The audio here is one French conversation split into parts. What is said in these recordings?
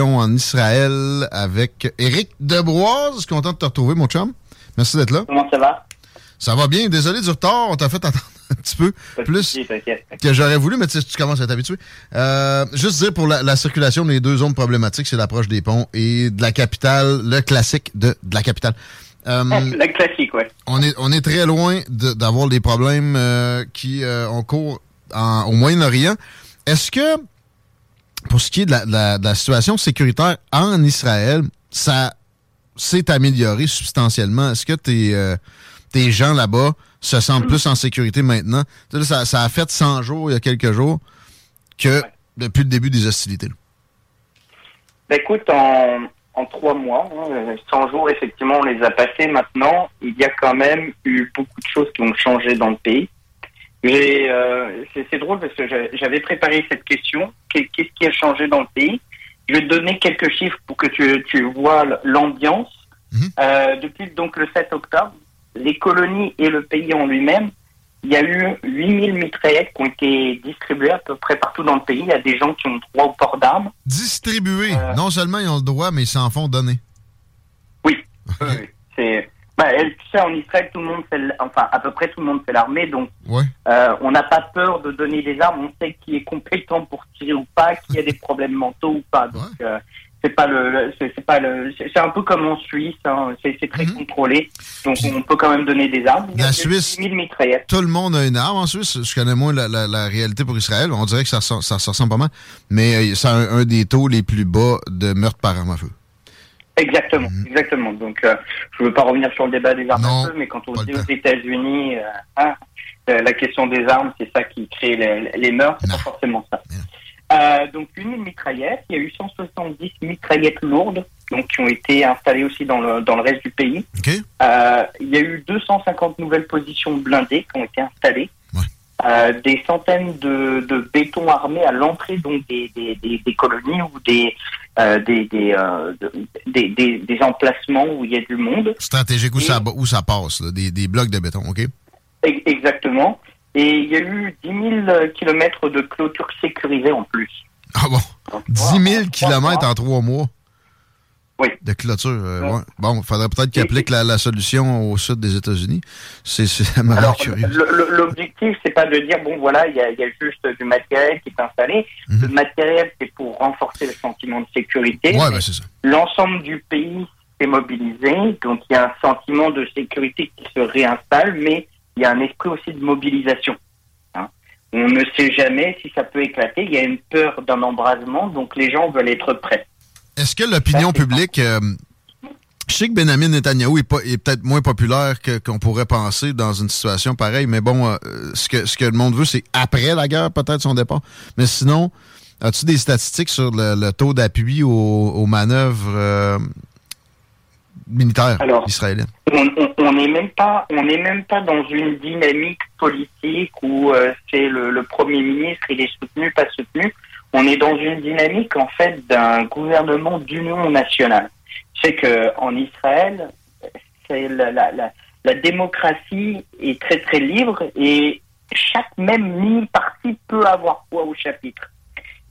en Israël avec Éric Debroise. Content de te retrouver, mon chum. Merci d'être là. Comment ça va? Ça va bien. Désolé du retard. On t'a fait attendre un petit peu plus que j'aurais voulu, mais tu, sais, tu commences à t'habituer. Euh, juste dire pour la, circulation, les deux zones problématiques, c'est l'approche des ponts et de la capitale, le classique de, de la capitale. Euh, le classique, oui. On est, on est très loin d'avoir des problèmes euh, qui ont cours au Moyen-Orient. Est-ce que pour ce qui est de la, situation sécuritaire en Israël, ça s'est amélioré substantiellement. Est-ce que tes, euh, tes gens là-bas se sentent plus en sécurité maintenant? Ça, ça, a fait 100 jours, il y a quelques jours, que depuis le début des hostilités. Ben, écoute, en, en trois mois, 100 hein, jours, effectivement, on les a passés. Maintenant, il y a quand même eu beaucoup de choses qui ont changé dans le pays. Euh, c'est drôle parce que j'avais préparé cette question. Qu'est-ce qui a changé dans le pays? Je vais te donner quelques chiffres pour que tu, tu vois l'ambiance. Mhm. Euh, depuis donc le 7 octobre, les colonies et le pays en lui-même, il y a eu 8000 mitraillettes qui ont été distribuées à peu près partout dans le pays. Il y a des gens qui ont droit au port d'armes. Distribuées. Euh, non seulement ils ont le droit, mais ils s'en font donner. Oui. C'est bah, tu sais, en Israël, tout le monde fait, enfin, à peu près tout le monde fait l'armée, donc euh, on n'a pas peur de donner des armes. On sait qui est compétent pour tirer ou pas, qui a des problèmes mentaux ou pas. Donc euh, c'est pas le, c'est pas le, c'est un peu comme en Suisse. Hein, c'est très mhm. contrôlé, donc on peut quand même donner des armes. La Suisse, tout le monde a une arme en Suisse. Je connais moins la, la, réalité pour Israël. On dirait que ça, ça, ça ressemble pas mal, mais euh, c'est un, un, des taux les plus bas de meurtre par arme à feu. Exactement, mhm. exactement. Donc, euh, je ne veux pas revenir sur le débat des armes à feu, mais quand on dit aux États-Unis, euh, hein, euh, la question des armes, c'est ça qui crée les, les meurtres, c'est pas forcément ça. Euh, donc, une mitraillette, il y a eu 170 mitraillettes lourdes, donc qui ont été installées aussi dans le dans le reste du pays. Euh, il y a eu 250 nouvelles positions blindées qui ont été installées. Euh, des centaines de, de béton armé à l'entrée donc des, des, des, des, colonies ou des euh, des, euh, des, des, des, emplacements où il y a du monde. Stratégique où, ça, où ça passe, là, des, des blocs de béton, OK? Exactement. Et il y a eu 10 000 kilomètres de clôture sécurisée en plus. Ah bon? 10 000 kilomètres en trois mois? Oui. De clôture. Euh, ouais. Bon, il faudrait peut-être qu'il applique la, la, solution au sud des États-Unis. C'est curieux. L'objectif, c'est pas de dire, bon, voilà, il y a, y a, juste du matériel qui est installé. Mhm. Le matériel, c'est pour renforcer le sentiment de sécurité. Ouais, ben, c'est ça. L'ensemble du pays s'est mobilisé. Donc, il y a un sentiment de sécurité qui se réinstalle, mais il y a un esprit aussi de mobilisation. Hein. On ne sait jamais si ça peut éclater. Il y a une peur d'un embrasement, donc les gens veulent être prêts. Est-ce que l'opinion publique... Euh, je sais que Benjamin Netanyahu est, est peut-être moins populaire qu'on pourrait penser dans une situation pareille, mais bon, euh, ce, que, ce que le monde veut, c'est après la guerre, peut-être son départ. Mais sinon, as-tu des statistiques sur le, taux d'appui aux, manœuvres euh, militaires israéliennes? On n'est même pas, on même pas dans une dynamique politique où c'est le, le, premier ministre, il est soutenu, pas soutenu on est dans une dynamique en fait d'un gouvernement d'union nationale. C'est que en Israël, la, démocratie est très très libre et chaque même mini-parti peut avoir poids au chapitre.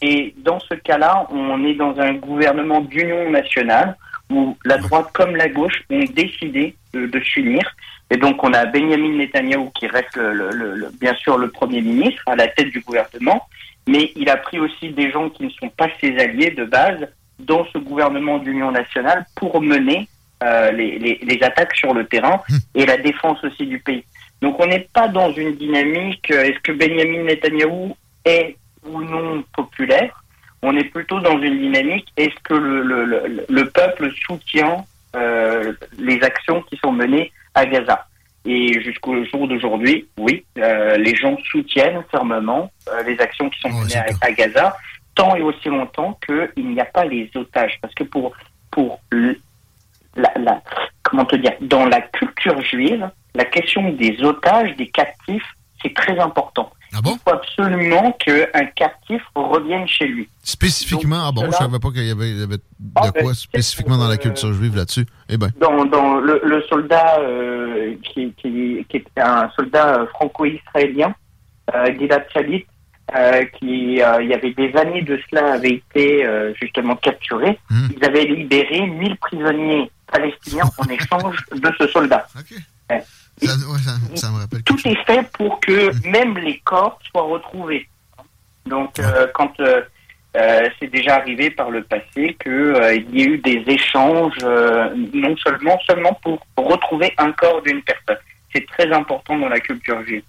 Et dans ce cas-là, on est dans un gouvernement d'union nationale où la droite comme la gauche ont décidé de, s'unir. Et donc on a Benjamin Netanyahu qui reste le, bien sûr le Premier ministre à la tête du gouvernement, mais il a pris aussi des gens qui ne sont pas ses alliés de base dans ce gouvernement d'union nationale pour mener euh, les, les, attaques sur le terrain hmm. et la défense aussi du pays. Donc on n'est pas dans une dynamique, euh, est-ce que Benjamin Netanyahu est ou non populaire? On est plutôt dans une dynamique, est-ce que le, le, le, peuple soutient euh, les actions qui sont menées à Gaza et jusqu'au jour d'aujourd'hui, oui, euh, les gens soutiennent fermement euh, les actions qui sont oh, menées à, Gaza, tant et aussi longtemps qu'il n'y a pas les otages. Parce que pour, pour la, la, comment te dire, dans la culture juive, la question des otages, des captifs, c'est très important. Ah bon? Il faut absolument qu'un captif revienne chez lui. Spécifiquement, ah bon, je ne savais pas qu'il y, avait, de ah, quoi ben, spécifiquement dans la culture juive là-dessus. Eh ben. Dans, dans le, le soldat euh, qui, qui, qui, était un soldat euh, franco-israélien, euh, Gilad Shalit, euh, qui euh, il y avait des années de cela avait été euh, justement capturé. Hmm. Ils avaient libéré 1000 prisonniers palestiniens en échange de ce soldat. Okay. Ça, me rappelle Tout est fait pour que même les corps soient retrouvés. Donc, euh, quand euh, euh, c'est déjà arrivé par le passé qu'il y ait eu des échanges, non seulement seulement pour retrouver un corps d'une personne. C'est très important dans la culture juive.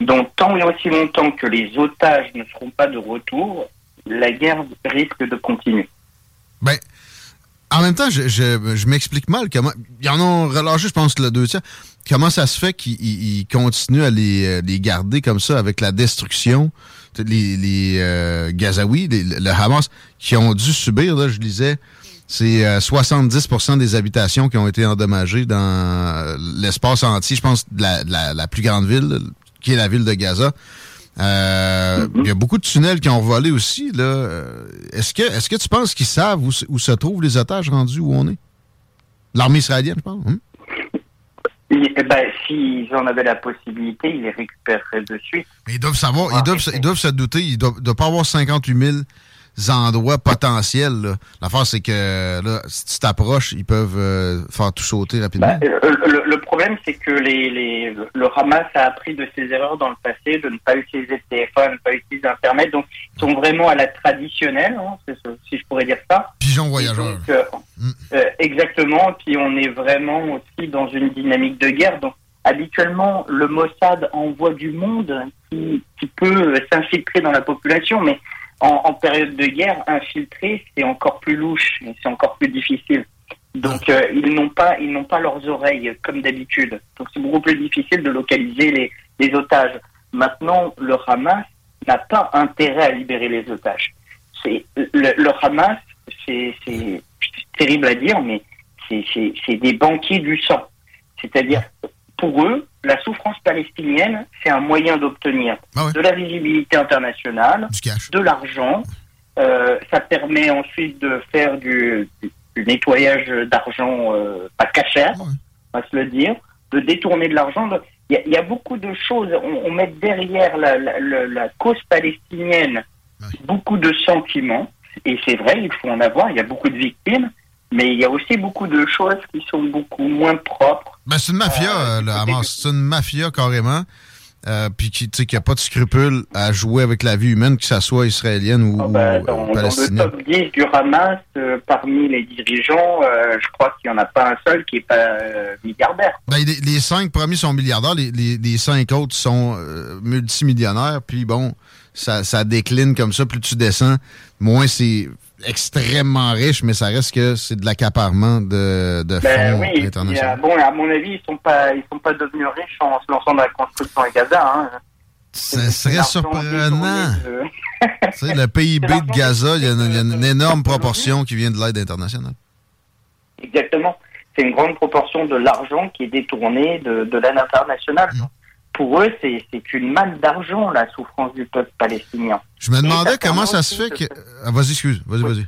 Donc, tant et aussi longtemps que les otages ne seront pas de retour, la guerre risque de continuer. Ben, en même temps, je, je, m'explique mal comment. Ils en ont relâché, je pense, le deux tiers. Comment ça se fait qu'ils continuent à les, euh, les, garder comme ça avec la destruction? Les, les euh, Gazaouis, le Hamas, qui ont dû subir, là, je disais, c'est 70% euh, des habitations qui ont été endommagées dans l'espace entier, je pense, de la, la, plus grande ville, qui est la ville de Gaza. Euh, il y a beaucoup de tunnels qui ont volé aussi. Là. Euh, est-ce que est-ce que tu penses qu'ils savent où, se trouvent les otages rendus où on est? L'armée israélienne, je pense. Hein? Eh ben, s'ils en avaient la possibilité, ils les récupéreraient de suite. Mais ils doivent savoir, ils, doivent, ils doivent se douter, ils ne doivent pas avoir 58 000 endroits potentiels. L'affaire, c'est que là, si tu t'approches, ils peuvent euh, faire tout sauter rapidement. Ben, euh, le, problème, c'est que les, les, le Hamas a appris de ses erreurs dans le passé, de ne pas utiliser le téléphone, de ne pas utiliser Internet. Donc, ils sont vraiment à la traditionnelle, hein, si je pourrais dire ça. Pigeon voyageur. Euh, mm. exactement. Puis on est vraiment aussi dans une dynamique de guerre. Donc, habituellement, le Mossad envoie du monde qui, qui peut s'infiltrer dans la population, mais en, période de guerre, infiltrer, c'est encore plus louche, c'est encore plus difficile. Donc euh, ils n'ont pas, ils n'ont pas leurs oreilles comme d'habitude. Donc c'est beaucoup plus difficile de localiser les, les otages. Maintenant, le Hamas n'a pas intérêt à libérer les otages. C'est le, le, Hamas, c'est terrible à dire, mais c'est des banquiers du sang. C'est-à-dire pour eux, la souffrance palestinienne, c'est un moyen d'obtenir ah de la visibilité internationale, de l'argent. Euh, ça permet ensuite de faire du, nettoyage d'argent euh, pas cachère, on va se le dire, de détourner de l'argent. Il y, a beaucoup de choses. On, met derrière la, cause palestinienne beaucoup de sentiments. Et c'est vrai, il faut en avoir. Il y a beaucoup de victimes. Mais il y a aussi beaucoup de choses qui sont beaucoup moins propres. Ben, c'est une mafia, euh, le Hamas. C'est une mafia carrément. Euh, puis qui n'a pas de scrupules à jouer avec la vie humaine, que ce soit israélienne ou, ah ben, dans, palestinienne. Dans le top 10 du Hamas, euh, parmi les dirigeants, euh, je crois qu'il n'y en a pas un seul qui n'est pas milliardaire. Ben, les, cinq premiers sont milliardaires, les, les, cinq autres sont multimillionnaires, puis bon, ça, ça décline comme ça, plus tu descends, moins c'est extrêmement riche, mais ça reste que c'est de l'accaparement de, de ben fonds oui, internationaux. bon, à mon avis, ils sont pas, ils sont pas devenus riches en se lançant dans la construction à Gaza. Hein. Ça serait surprenant. tu sais, le PIB de Gaza, il y, a une, énorme proportion qui vient de l'aide internationale. Exactement. C'est une grande proportion de l'argent qui est détourné de, de l'aide internationale. Mm pour eux, c'est une manne d'argent, la souffrance du peuple palestinien. Je me demandais comment ça se fait que... Ah, vas-y, excuse, vas-y, vas-y.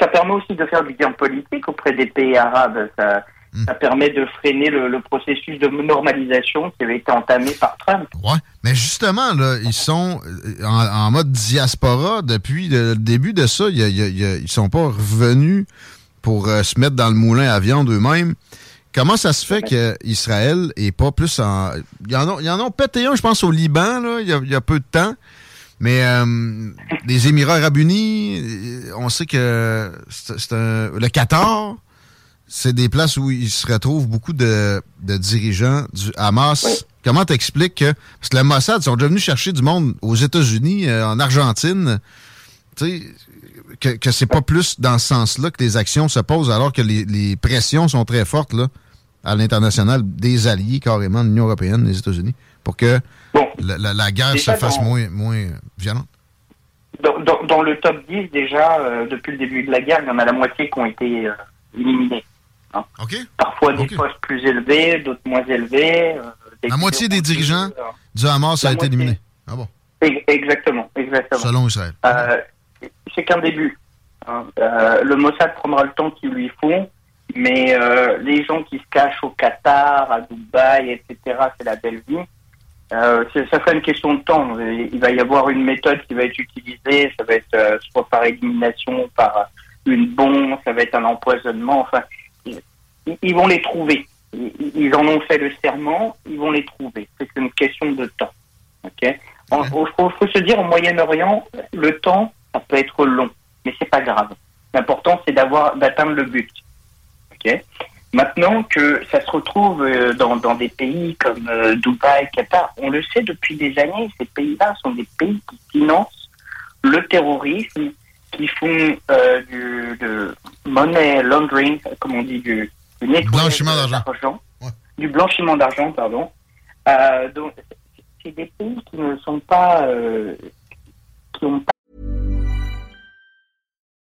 Ça permet aussi de faire du bien politique auprès des pays arabes. Ça, hmm. permet de freiner le, processus de normalisation qui avait été entamé par Trump. Ouais, mais justement, là, ils sont euh, en, mode diaspora depuis le début de ça. Ils, ne sont pas revenus pour se mettre dans le moulin à viande eux-mêmes. Comment ça se fait qu'Israël est pas plus en. Ils en ont, ils en ont pété un, je pense, au Liban, là, il, y a, peu de temps. Mais euh, les Émirats arabes unis, on sait que c'est un, le Qatar, c'est des places où il se retrouve beaucoup de, dirigeants du Hamas. Comment t'expliques que. Parce que le Mossad sont déjà venus chercher du monde aux États-Unis, euh, en Argentine. Tu sais, que, que c'est pas plus dans ce sens-là que les actions se posent alors que les, les pressions sont très fortes là, à l'international des alliés carrément de l'Union européenne, des États-Unis, pour que la, guerre se fasse moins, moins violente. Dans, le top 10, déjà, euh, depuis le début de la guerre, il y en a la moitié qui ont été euh, éliminés. Hein. Parfois des postes plus élevés, d'autres moins élevés. Euh, la moitié des dirigeants du Hamas a été éliminé. Ah bon? Exactement, exactement. Selon Israël. c'est qu'un début. Hein. le Mossad prendra le temps qu'il lui faut mais euh, les gens qui se cachent au Qatar, à Dubaï, etc., c'est la belle vie. Euh, ça fait une question de temps. Il va y avoir une méthode qui va être utilisée. Ça va être euh, soit par élimination, par une bombe, ça va être un empoisonnement. Enfin, ils, vont les trouver. Ils, en ont fait le serment. Ils vont les trouver. C'est une question de temps. Ok? Il faut, faut, se dire au Moyen-Orient, le temps, ça peut être long, mais c'est pas grave. L'important, c'est d'avoir d'atteindre le but. Maintenant que ça se retrouve euh, dans, des pays comme euh, Dubaï, Qatar, on le sait depuis des années, ces pays-là sont des pays qui financent le terrorisme, qui font euh, du de money laundering, comme on dit, du, blanchiment d'argent. Du blanchiment d'argent, pardon. donc, c'est des pays qui ne sont pas, qui ont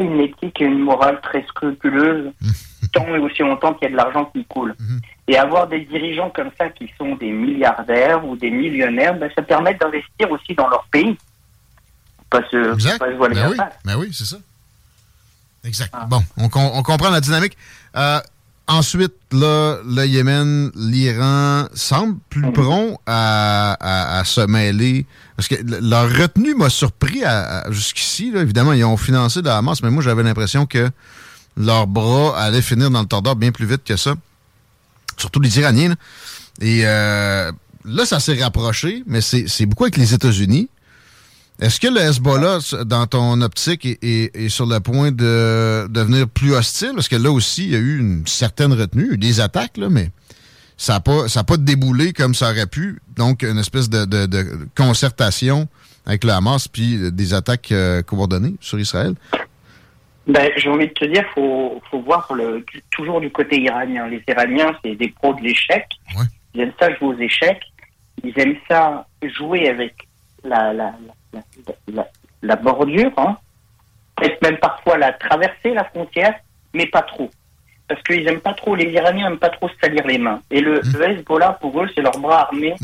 Une éthique et une morale très scrupuleuse. tant et aussi longtemps qu'il y a de l'argent qui coule. Mhm. Et avoir des dirigeants comme ça qui sont des milliardaires ou des millionnaires, ben, ça permet d'investir aussi dans leur pays. Pas se. Pas se voiler ben oui. Ben oui, c'est ça. Exact. Ah. Bon, on, on, comprend la dynamique. Euh, ensuite, là, le Yémen, l'Iran semblent plus mhm. prompt à, à, se mêler. Parce que leur retenue m'a surpris jusqu'ici. Évidemment, ils ont financé de la masse, mais moi, j'avais l'impression que leurs bras allaient finir dans le tordeur bien plus vite que ça. Surtout les Iraniens. Et euh, là, ça s'est rapproché, mais c'est beaucoup avec les États-Unis. Est-ce que le Hezbollah, dans ton optique, est, sur le point de devenir plus hostile? Parce que là aussi, il y a eu une certaine retenue, des attaques, là, mais ça n'a pas, pas déboulé comme ça aurait pu. Donc, une espèce de, concertation avec le Hamas, puis des attaques euh, coordonnées sur Israël. Ben, j'ai envie de te dire, faut, faut voir le, toujours du côté iranien. Les Iraniens, c'est des pros de l'échec. Ils aiment ça jouer aux échecs. Ils aiment ça jouer avec la, la, la, la, bordure, hein. peut-être même parfois la traverser, la frontière, mais pas trop. Parce qu'ils n'aiment pas trop, les Iraniens n'aiment pas trop se salir les mains. Et le, mmh. Hezbollah, pour eux, c'est leur bras armé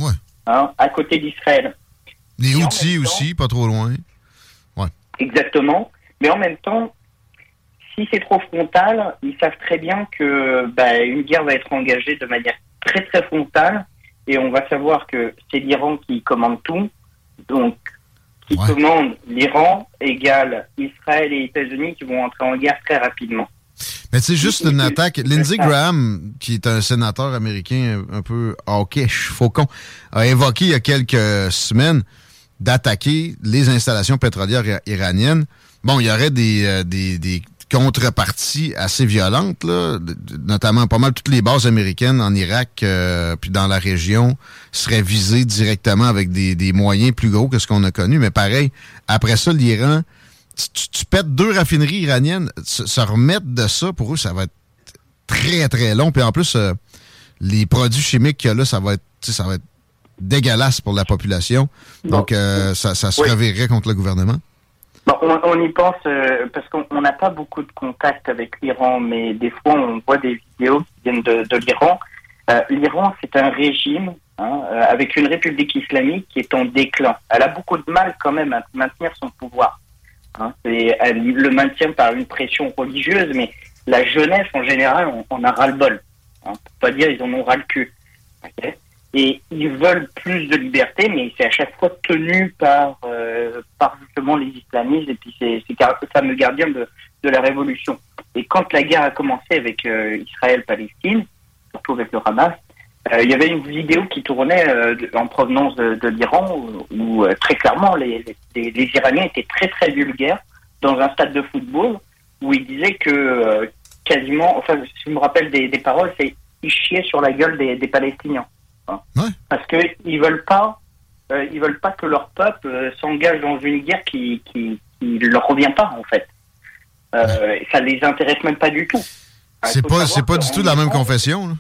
hein, à côté d'Israël. Les outils aussi, pas trop loin. Ouais. Exactement. Mais en même temps, si c'est trop frontal, ils savent très bien que bah, une guerre va être engagée de manière très très frontale et on va savoir que c'est l'Iran qui commande tout. Donc, qui commande l'Iran égale Israël et États-Unis qui vont entrer en guerre très rapidement. Mais c'est juste une attaque. Lindsey Graham, qui est un sénateur américain un peu hawkish, faucon, a évoqué il y a quelques semaines d'attaquer les installations pétrolières iraniennes, bon, il y aurait des, euh, des, des contreparties assez violentes, là, notamment pas mal toutes les bases américaines en Irak euh, puis dans la région seraient visées directement avec des, des moyens plus gros que ce qu'on a connu. Mais pareil, après ça, l'Iran, tu, tu, pètes deux raffineries iraniennes, se, remettre de ça, pour eux, ça va être très, très long. Puis en plus, euh, les produits chimiques qu'il y a là, ça va être, ça va être dégueulasse pour la population. Donc, euh, ça, ça, se reverrait contre le gouvernement. Bon, on, y pense euh, parce qu'on n'a pas beaucoup de contact avec l'Iran, mais des fois on voit des vidéos qui viennent de, de l'Iran. Euh, L'Iran, c'est un régime hein, avec une république islamique qui est en déclin. Elle a beaucoup de mal quand même à maintenir son pouvoir. Hein. elle le maintient par une pression religieuse, mais la jeunesse en général, on, on a ras-le-bol. Hein, pour pas dire ils en ont ras le cul. Okay et ils veulent plus de liberté, mais c'est à chaque fois tenu par, euh, par justement les islamistes et puis c'est le fameux gardien de, de la révolution. Et quand la guerre a commencé avec euh, Israël-Palestine, surtout avec le Hamas, euh, il y avait une vidéo qui tournait euh, en provenance de, de l'Iran où, euh, très clairement les, les, les, Iraniens étaient très très vulgaires dans un stade de football où ils disaient que quasiment, enfin si je me rappelle des, des paroles, c'est ils chiaient sur la gueule des, des Palestiniens. Hein. Parce qu'ils veulent pas, euh, ils veulent pas que leur peuple euh, s'engage dans une guerre qui, qui, qui leur revient pas en fait. Euh, Ça les intéresse même pas du tout. C'est pas, c'est pas du tout la même confession.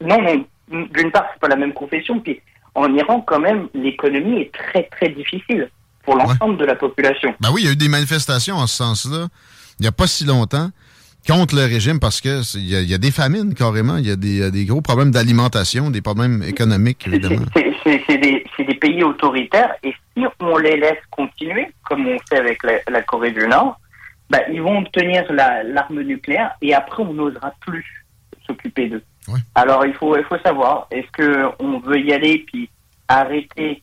Non, non. D'une part, c'est pas la même confession. Puis en Iran, quand même, l'économie est très très difficile pour l'ensemble de la population. Ben oui, il y a eu des manifestations en ce sens-là. Il n'y a pas si longtemps contre le régime parce que il y, a des famines carrément, il y a des, gros problèmes d'alimentation, des problèmes économiques évidemment. C'est des, des, pays autoritaires et si on les laisse continuer, comme on fait avec la, Corée du Nord, bah, ils vont obtenir l'arme nucléaire et après on n'osera plus s'occuper d'eux. Alors il faut, il faut savoir, est-ce qu'on veut y aller puis arrêter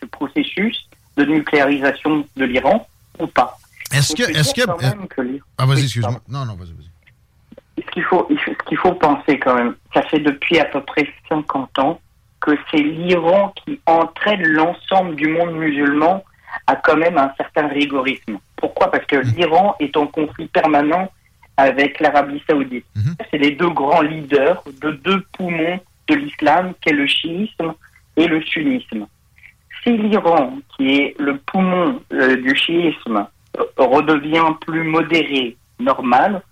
ce processus de nucléarisation de l'Iran ou pas? Est-ce que. Est-ce que, Ah, vas-y, excuse-moi. Non, non, vas-y, vas-y. Ce qu'il faut, ce qu'il faut penser quand même, ça fait depuis à peu près 50 ans que c'est l'Iran qui entraîne l'ensemble du monde musulman à quand même un certain rigorisme. Pourquoi? Parce que mmh. l'Iran est en conflit permanent avec l'Arabie saoudite. Mmh. C'est les deux grands leaders de deux poumons de l'islam, qui est le chiisme et le sunnisme. Si l'Iran, qui est le poumon euh, du chiisme, redevient plus modéré, normal,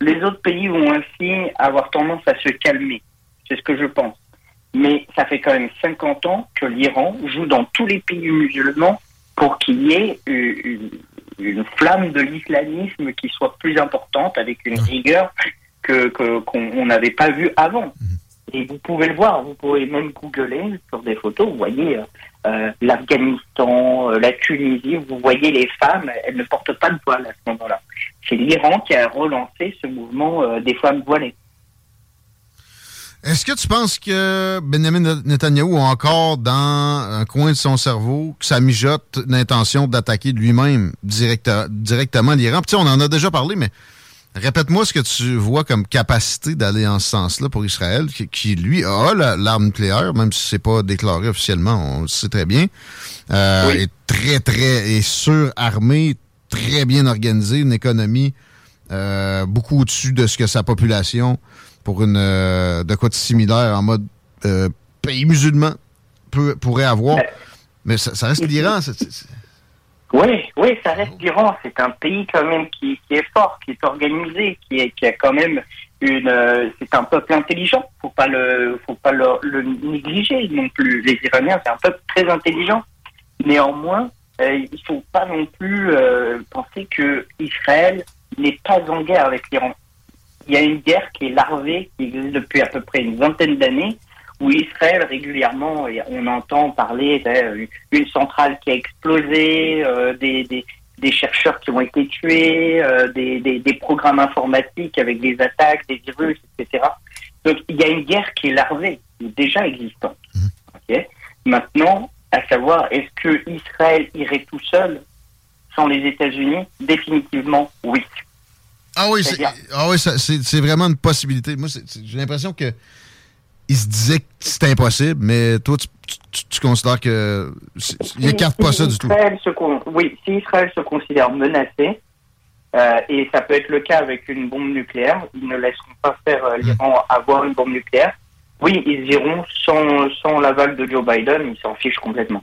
les autres pays vont ainsi avoir tendance à se calmer. C'est ce que je pense. Mais ça fait quand même 50 ans que l'Iran joue dans tous les pays musulmans pour qu'il y ait une, flamme de l'islamisme qui soit plus importante, avec une rigueur que qu'on n'avait pas vue avant. Et vous pouvez le voir, vous pouvez même googler sur des photos, vous voyez euh, euh, l'Afghanistan, euh, la Tunisie, vous voyez les femmes, elles ne portent pas de voile à ce moment-là. C'est l'Iran qui a relancé ce mouvement des femmes voilées. Est-ce que tu penses que Benjamin Netanyahu a encore dans un coin de son cerveau que ça mijote l'intention d'attaquer lui-même directement l'Iran? Puis on en a déjà parlé, mais Répète-moi ce que tu vois comme capacité d'aller en ce sens-là pour Israël, qui, lui a l'arme nucléaire, même si c'est pas déclaré officiellement, on le sait très bien, euh, est très très est surarmé, très bien organisé, une économie euh, beaucoup au-dessus de ce que sa population pour une euh, de quoi de similaire en mode euh, pays musulman peut, pourrait avoir. Mais ça, ça reste l'Iran. Oui, oui, ça reste l'Iran. C'est un pays quand même qui, qui, est fort, qui est organisé, qui, est, qui a quand même une. Euh, c'est un peuple intelligent. Faut pas le, faut pas le, le négliger non plus. Les Iraniens, c'est un peuple très intelligent. Néanmoins, euh, il faut pas non plus euh, penser que Israël n'est pas en guerre avec l'Iran. Il y a une guerre qui est larvée, qui existe depuis à peu près une vingtaine d'années, où Israël régulièrement, on entend parler d'une centrale qui a explosé, euh, des, des, des, chercheurs qui ont été tués, euh, des, des, programmes informatiques avec des attaques, des virus, etc. Donc il y a une guerre qui est larvée, déjà existante. Mmh. Maintenant, à savoir, est-ce que Israël irait tout seul sans les États-Unis? Définitivement, oui. Ah, oui, c'est, ah oui, c'est vraiment une possibilité. Moi, j'ai l'impression que il se disait que c'était impossible, mais toi, tu, considères que il n'écarte pas ça du tout. oui, si Israël se considère menacé, euh, et ça peut être le cas avec une bombe nucléaire, ils ne laisseront pas faire euh, l'Iran avoir une bombe nucléaire. Oui, ils iront sans, sans l'aval de Joe Biden, ils s'en fichent complètement.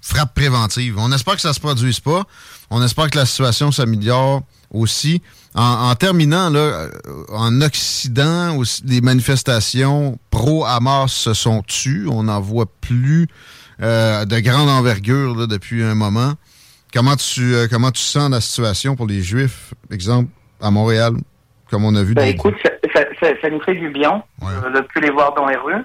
Frappe préventive. On espère que ça ne se produise pas. On espère que la situation s'améliore aussi. En, terminant, là, euh, en Occident, aussi, les manifestations pro-Hamas se sont tues. On n'en voit plus euh, de grande envergure depuis un moment. Comment tu, euh, comment tu sens la situation pour les Juifs, exemple, à Montréal, comme on a vu? Ben, écoute, ça, nous fait du bien de ne plus les voir dans les rues.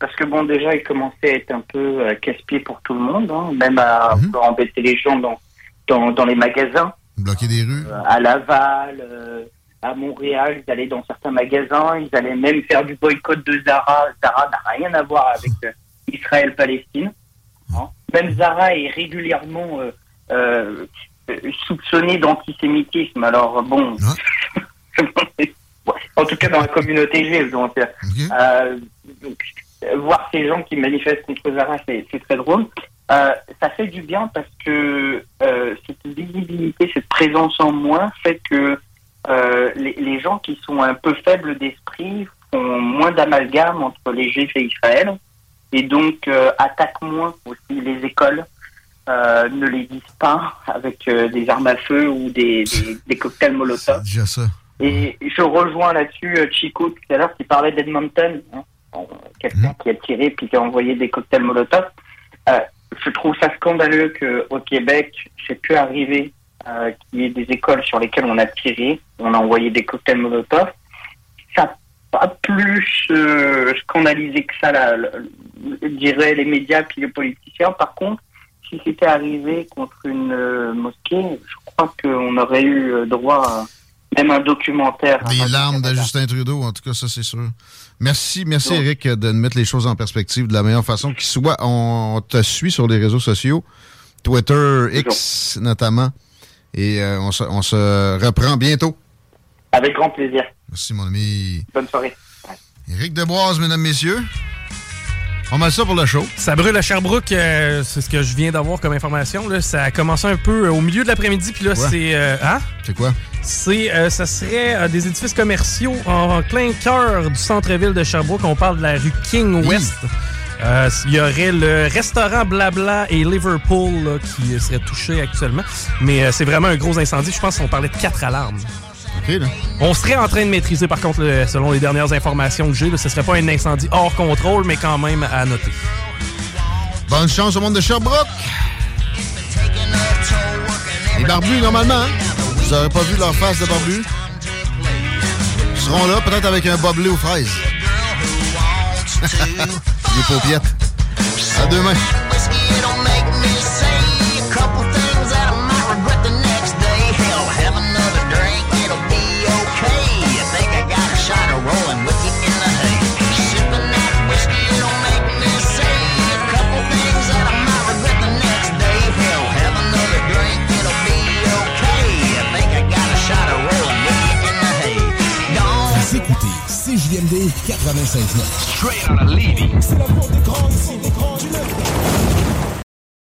Parce que, bon, déjà, ils commençaient à être un peu casse-pied pour tout le monde, hein, même à mhm. embêter les gens dans, dans, dans les magasins. Bloquer des rues euh, À Laval, euh, à Montréal, ils allaient dans certains magasins, ils allaient même faire du boycott de Zara. Zara n'a rien à voir avec euh, Israël-Palestine. Hein. Même Zara est régulièrement soupçonné d'antisémitisme. Alors bon, en tout cas dans la communauté juive. Donc, voir ces gens qui manifestent contre Zara, c'est très drôle. Euh, ça fait du bien parce que euh, cette visibilité, cette présence en moins fait que euh, les, les, gens qui sont un peu faibles d'esprit font moins d'amalgame entre les Juifs et Israël et donc attaquent moins aussi les écoles, ne les disent pas avec des armes à feu ou des, des, cocktails Molotov. Déjà ça. Et je rejoins là-dessus Chico tout à l'heure qui parlait d'Edmonton, hein, quelqu'un mmh. qui a tiré puis qui a envoyé des cocktails Molotov je trouve ça scandaleux qu'au Québec, c'est pu arriver euh, qu'il y ait des écoles sur lesquelles on a tiré, on a envoyé des cocktails Molotov. Ça n'a pas plus euh, scandalisé que ça, là, diraient les médias puis les politiciens. Par contre, si c'était arrivé contre une euh, mosquée, je crois qu'on aurait eu droit à même un documentaire. Des larmes de Justin Trudeau, en tout cas, ça c'est sûr. Merci, merci Eric de mettre les choses en perspective de la meilleure façon qui soit. On te suit sur les réseaux sociaux, Twitter, X notamment, et euh, on, se, on, se, reprend bientôt. Avec grand plaisir. Merci mon ami. Bonne soirée. Éric Deboise, mesdames, messieurs. On met ça pour le show. Ça brûle à Sherbrooke, euh, c'est ce que je viens d'avoir comme information. Là. Ça a commencé un peu euh, au milieu de l'après-midi, puis là, c'est. Euh, hein? C'est quoi? C'est, ça serait des édifices commerciaux en, plein cœur du centre-ville de Sherbrooke. On parle de la rue King West. Il y aurait le restaurant Blabla et Liverpool qui seraient touchés actuellement. Mais c'est vraiment un gros incendie. Je pense qu'on parlait de quatre alarmes. On serait en train de maîtriser, par contre, selon les dernières informations que j'ai, ce serait pas un incendie hors contrôle, mais quand même à noter. Bonne chance au monde de Sherbrooke! Les barbus, normalement, hein? vous n'aurez pas vu leur face de barbus. Ils seront là, peut-être avec un boblé aux fraises. Les paupiettes. À demain. CJMD 96.9. Straight out of Levy. C'est la ici, des grands du